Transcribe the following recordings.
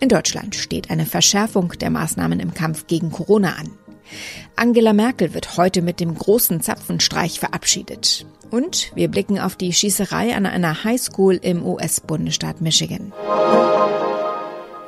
In Deutschland steht eine Verschärfung der Maßnahmen im Kampf gegen Corona an. Angela Merkel wird heute mit dem großen Zapfenstreich verabschiedet. Und wir blicken auf die Schießerei an einer Highschool im US-Bundesstaat Michigan.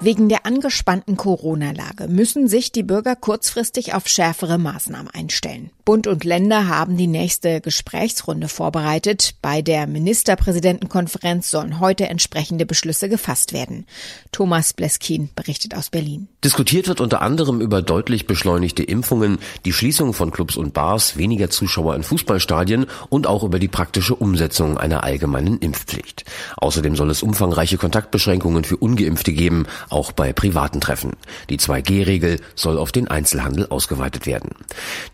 Wegen der angespannten Corona-Lage müssen sich die Bürger kurzfristig auf schärfere Maßnahmen einstellen. Bund und Länder haben die nächste Gesprächsrunde vorbereitet. Bei der Ministerpräsidentenkonferenz sollen heute entsprechende Beschlüsse gefasst werden. Thomas Bleskin berichtet aus Berlin. Diskutiert wird unter anderem über deutlich beschleunigte Impfungen, die Schließung von Clubs und Bars, weniger Zuschauer in Fußballstadien und auch über die praktische Umsetzung einer allgemeinen Impfpflicht. Außerdem soll es umfangreiche Kontaktbeschränkungen für Ungeimpfte geben, auch bei privaten Treffen. Die 2G-Regel soll auf den Einzelhandel ausgeweitet werden.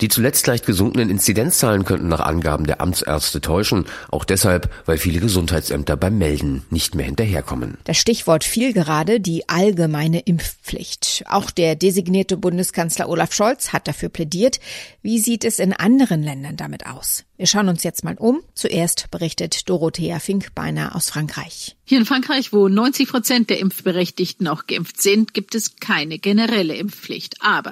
Die zuletzt leicht gesunkenen Inzidenzzahlen könnten nach Angaben der Amtsärzte täuschen, auch deshalb, weil viele Gesundheitsämter beim Melden nicht mehr hinterherkommen. Das Stichwort fiel gerade die allgemeine Impfpflicht. Auch der designierte Bundeskanzler Olaf Scholz hat dafür plädiert. Wie sieht es in anderen Ländern damit aus? Wir schauen uns jetzt mal um. Zuerst berichtet Dorothea Finkbeiner aus Frankreich. Hier in Frankreich, wo 90 Prozent der Impfberechtigten auch geimpft sind, gibt es keine generelle Impfpflicht. Aber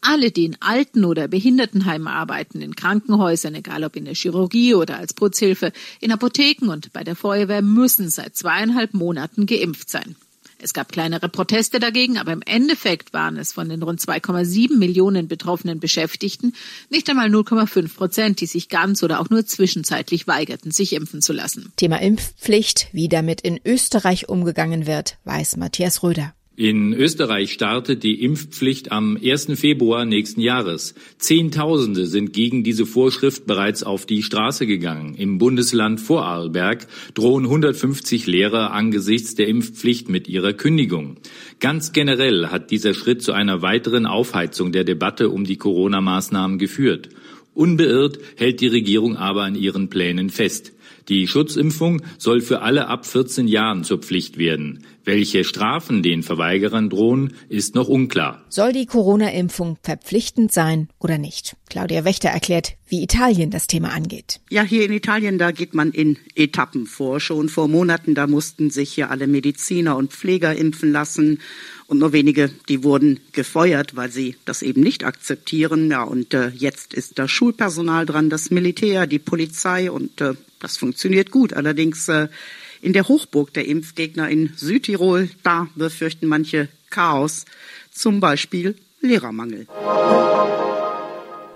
alle, die in Alten- oder Behindertenheimen arbeiten, in Krankenhäusern, egal ob in der Chirurgie oder als Putzhilfe, in Apotheken und bei der Feuerwehr, müssen seit zweieinhalb Monaten geimpft sein. Es gab kleinere Proteste dagegen, aber im Endeffekt waren es von den rund 2,7 Millionen betroffenen Beschäftigten nicht einmal 0,5 Prozent, die sich ganz oder auch nur zwischenzeitlich weigerten, sich impfen zu lassen. Thema Impfpflicht, wie damit in Österreich umgegangen wird, weiß Matthias Röder. In Österreich startet die Impfpflicht am 1. Februar nächsten Jahres. Zehntausende sind gegen diese Vorschrift bereits auf die Straße gegangen. Im Bundesland Vorarlberg drohen 150 Lehrer angesichts der Impfpflicht mit ihrer Kündigung. Ganz generell hat dieser Schritt zu einer weiteren Aufheizung der Debatte um die Corona-Maßnahmen geführt. Unbeirrt hält die Regierung aber an ihren Plänen fest. Die Schutzimpfung soll für alle ab 14 Jahren zur Pflicht werden. Welche Strafen den Verweigerern drohen, ist noch unklar. Soll die Corona-Impfung verpflichtend sein oder nicht? Claudia Wächter erklärt, wie Italien das Thema angeht. Ja, hier in Italien, da geht man in Etappen vor. Schon vor Monaten, da mussten sich hier alle Mediziner und Pfleger impfen lassen. Und nur wenige, die wurden gefeuert, weil sie das eben nicht akzeptieren. Ja, und äh, jetzt ist das Schulpersonal dran, das Militär, die Polizei und äh, das funktioniert gut. Allerdings äh, In der Hochburg der Impfgegner in Südtirol, da befürchten manche Chaos, zum Beispiel Lehrermangel.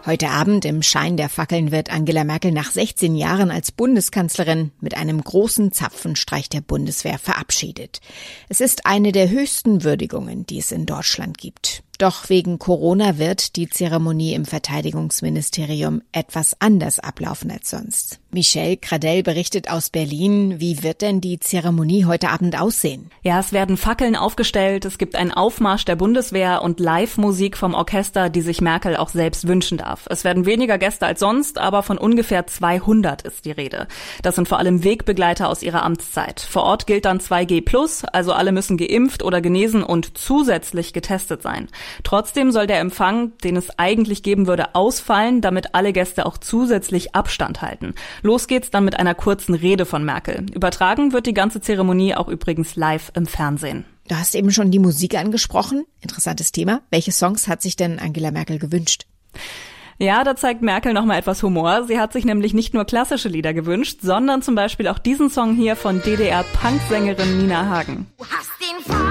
Heute Abend im Schein der Fackeln wird Angela Merkel nach 16 Jahren als Bundeskanzlerin mit einem großen Zapfenstreich der Bundeswehr verabschiedet. Es ist eine der höchsten Würdigungen, die es in Deutschland gibt. Doch wegen Corona wird die Zeremonie im Verteidigungsministerium etwas anders ablaufen als sonst. Michelle Cradell berichtet aus Berlin. Wie wird denn die Zeremonie heute Abend aussehen? Ja, es werden Fackeln aufgestellt, es gibt einen Aufmarsch der Bundeswehr und Live-Musik vom Orchester, die sich Merkel auch selbst wünschen darf. Es werden weniger Gäste als sonst, aber von ungefähr 200 ist die Rede. Das sind vor allem Wegbegleiter aus ihrer Amtszeit. Vor Ort gilt dann 2G+, also alle müssen geimpft oder genesen und zusätzlich getestet sein. Trotzdem soll der Empfang, den es eigentlich geben würde, ausfallen, damit alle Gäste auch zusätzlich Abstand halten. Los geht's dann mit einer kurzen Rede von Merkel. Übertragen wird die ganze Zeremonie auch übrigens live im Fernsehen. Du hast eben schon die Musik angesprochen. Interessantes Thema. Welche Songs hat sich denn Angela Merkel gewünscht? Ja, da zeigt Merkel noch mal etwas Humor. Sie hat sich nämlich nicht nur klassische Lieder gewünscht, sondern zum Beispiel auch diesen Song hier von DDR-Punksängerin Nina Hagen. Du hast den Farbfilm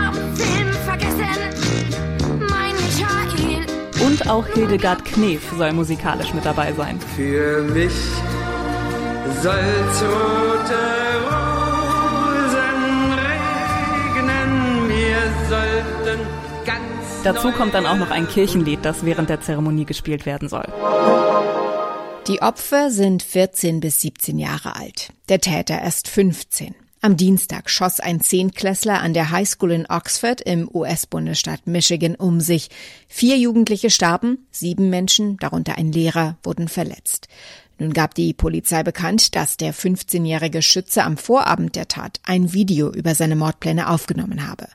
auch Hildegard Knef soll musikalisch mit dabei sein. Für mich soll's rote Rosen regnen, wir sollten ganz Dazu kommt dann auch noch ein Kirchenlied, das während der Zeremonie gespielt werden soll. Die Opfer sind 14 bis 17 Jahre alt, der Täter erst 15. Am Dienstag schoss ein Zehntklässler an der High School in Oxford im US-Bundesstaat Michigan um sich. Vier Jugendliche starben, sieben Menschen, darunter ein Lehrer, wurden verletzt. Nun gab die Polizei bekannt, dass der 15-jährige Schütze am Vorabend der Tat ein Video über seine Mordpläne aufgenommen habe.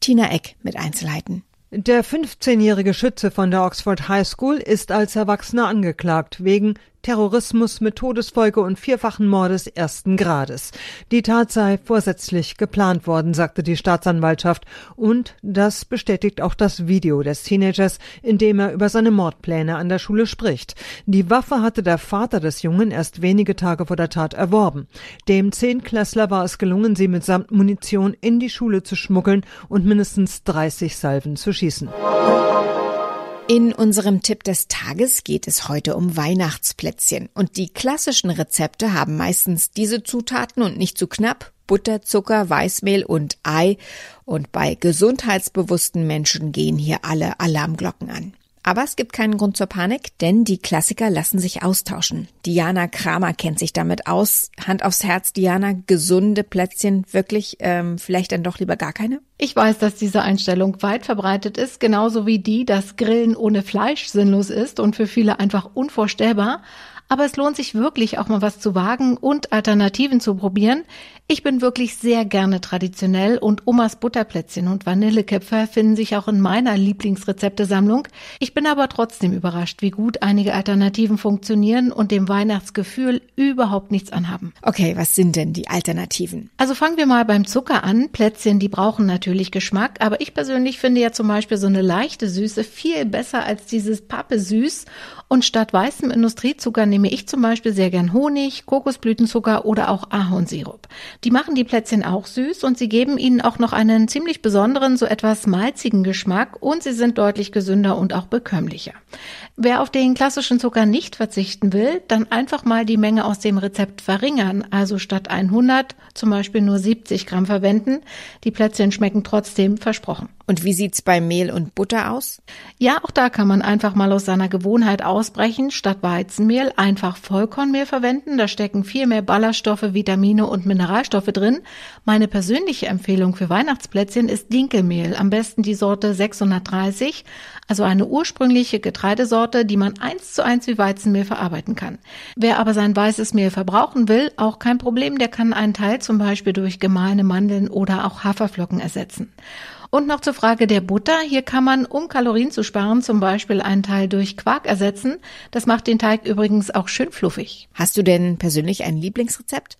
Tina Eck mit Einzelheiten. Der 15-jährige Schütze von der Oxford High School ist als Erwachsener angeklagt wegen Terrorismus mit Todesfolge und vierfachen Mordes ersten Grades. Die Tat sei vorsätzlich geplant worden, sagte die Staatsanwaltschaft. Und das bestätigt auch das Video des Teenagers, in dem er über seine Mordpläne an der Schule spricht. Die Waffe hatte der Vater des Jungen erst wenige Tage vor der Tat erworben. Dem Zehnklässler war es gelungen, sie mitsamt Munition in die Schule zu schmuggeln und mindestens 30 Salven zu schießen. In unserem Tipp des Tages geht es heute um Weihnachtsplätzchen. Und die klassischen Rezepte haben meistens diese Zutaten und nicht zu knapp. Butter, Zucker, Weißmehl und Ei. Und bei gesundheitsbewussten Menschen gehen hier alle Alarmglocken an. Aber es gibt keinen Grund zur Panik, denn die Klassiker lassen sich austauschen. Diana Kramer kennt sich damit aus. Hand aufs Herz, Diana, gesunde Plätzchen, wirklich, ähm, vielleicht dann doch lieber gar keine? Ich weiß, dass diese Einstellung weit verbreitet ist, genauso wie die, dass Grillen ohne Fleisch sinnlos ist und für viele einfach unvorstellbar. Aber es lohnt sich wirklich auch mal was zu wagen und Alternativen zu probieren. Ich bin wirklich sehr gerne traditionell und Omas Butterplätzchen und Vanilleköpfe finden sich auch in meiner Lieblingsrezeptesammlung. Ich bin aber trotzdem überrascht, wie gut einige Alternativen funktionieren und dem Weihnachtsgefühl überhaupt nichts anhaben. Okay, was sind denn die Alternativen? Also fangen wir mal beim Zucker an. Plätzchen, die brauchen natürlich Geschmack, aber ich persönlich finde ja zum Beispiel so eine leichte Süße viel besser als dieses Pappe süß. Und statt weißem Industriezucker nehme ich zum Beispiel sehr gern Honig, Kokosblütenzucker oder auch Ahornsirup. Die machen die Plätzchen auch süß und sie geben ihnen auch noch einen ziemlich besonderen, so etwas malzigen Geschmack und sie sind deutlich gesünder und auch bekömmlicher. Wer auf den klassischen Zucker nicht verzichten will, dann einfach mal die Menge aus dem Rezept verringern, also statt 100 zum Beispiel nur 70 Gramm verwenden. Die Plätzchen schmecken trotzdem versprochen. Und wie sieht's bei Mehl und Butter aus? Ja, auch da kann man einfach mal aus seiner Gewohnheit ausbrechen. Statt Weizenmehl einfach Vollkornmehl verwenden. Da stecken viel mehr Ballaststoffe, Vitamine und Mineralstoffe drin. Meine persönliche Empfehlung für Weihnachtsplätzchen ist Dinkelmehl. Am besten die Sorte 630, also eine ursprüngliche Getreidesorte, die man eins zu eins wie Weizenmehl verarbeiten kann. Wer aber sein weißes Mehl verbrauchen will, auch kein Problem, der kann einen Teil zum Beispiel durch gemahlene Mandeln oder auch Haferflocken ersetzen. Und noch zur Frage der Butter. Hier kann man, um Kalorien zu sparen, zum Beispiel einen Teil durch Quark ersetzen. Das macht den Teig übrigens auch schön fluffig. Hast du denn persönlich ein Lieblingsrezept?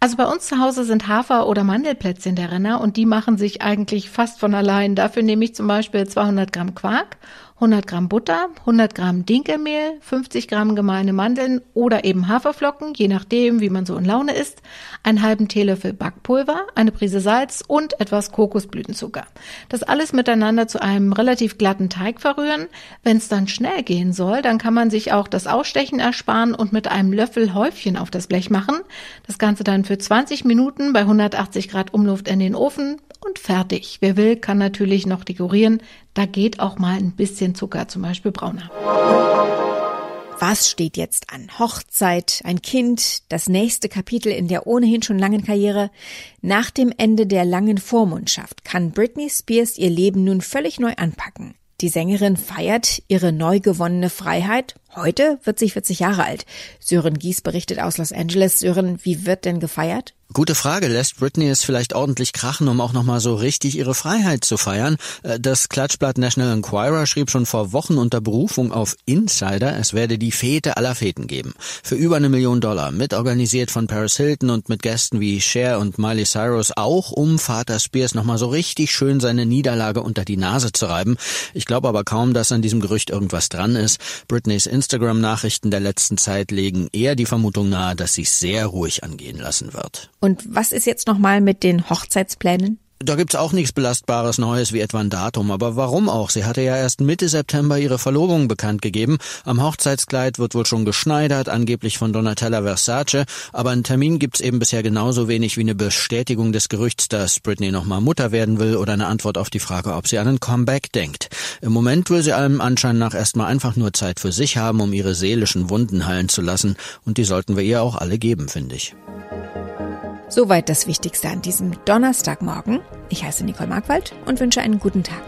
Also bei uns zu Hause sind Hafer- oder Mandelplätzchen der Renner und die machen sich eigentlich fast von allein. Dafür nehme ich zum Beispiel 200 Gramm Quark, 100 Gramm Butter, 100 Gramm Dinkelmehl, 50 Gramm gemahlene Mandeln oder eben Haferflocken, je nachdem, wie man so in Laune ist, einen halben Teelöffel Backpulver, eine Prise Salz und etwas Kokosblütenzucker. Das alles miteinander zu einem relativ glatten Teig verrühren. Wenn es dann schnell gehen soll, dann kann man sich auch das Ausstechen ersparen und mit einem Löffel Häufchen auf das Blech machen. Das Ganze dann für 20 Minuten bei 180 Grad Umluft in den Ofen und fertig. Wer will, kann natürlich noch dekorieren. Da geht auch mal ein bisschen Zucker, zum Beispiel brauner. Was steht jetzt an? Hochzeit, ein Kind, das nächste Kapitel in der ohnehin schon langen Karriere. Nach dem Ende der langen Vormundschaft kann Britney Spears ihr Leben nun völlig neu anpacken. Die Sängerin feiert ihre neu gewonnene Freiheit. Heute wird sie 40 Jahre alt. Sören Gies berichtet aus Los Angeles. Sören, wie wird denn gefeiert? Gute Frage. Lässt Britney es vielleicht ordentlich krachen, um auch nochmal so richtig ihre Freiheit zu feiern? Äh, das Klatschblatt National Enquirer schrieb schon vor Wochen unter Berufung auf Insider, es werde die Fete aller Feten geben. Für über eine Million Dollar, mitorganisiert von Paris Hilton und mit Gästen wie Cher und Miley Cyrus, auch um Vater Spears nochmal so richtig schön seine Niederlage unter die Nase zu reiben. Ich glaube aber kaum, dass an diesem Gerücht irgendwas dran ist. Britneys Instagram-Nachrichten der letzten Zeit legen eher die Vermutung nahe, dass sie es sehr ruhig angehen lassen wird. Und was ist jetzt nochmal mit den Hochzeitsplänen? Da gibt's auch nichts Belastbares Neues wie etwa ein Datum, aber warum auch? Sie hatte ja erst Mitte September ihre Verlobung bekannt gegeben. Am Hochzeitskleid wird wohl schon geschneidert, angeblich von Donatella Versace, aber einen Termin gibt's eben bisher genauso wenig wie eine Bestätigung des Gerüchts, dass Britney nochmal Mutter werden will oder eine Antwort auf die Frage, ob sie an einen Comeback denkt. Im Moment will sie allem Anschein nach erstmal einfach nur Zeit für sich haben, um ihre seelischen Wunden heilen zu lassen, und die sollten wir ihr auch alle geben, finde ich. Soweit das Wichtigste an diesem Donnerstagmorgen. Ich heiße Nicole Markwald und wünsche einen guten Tag.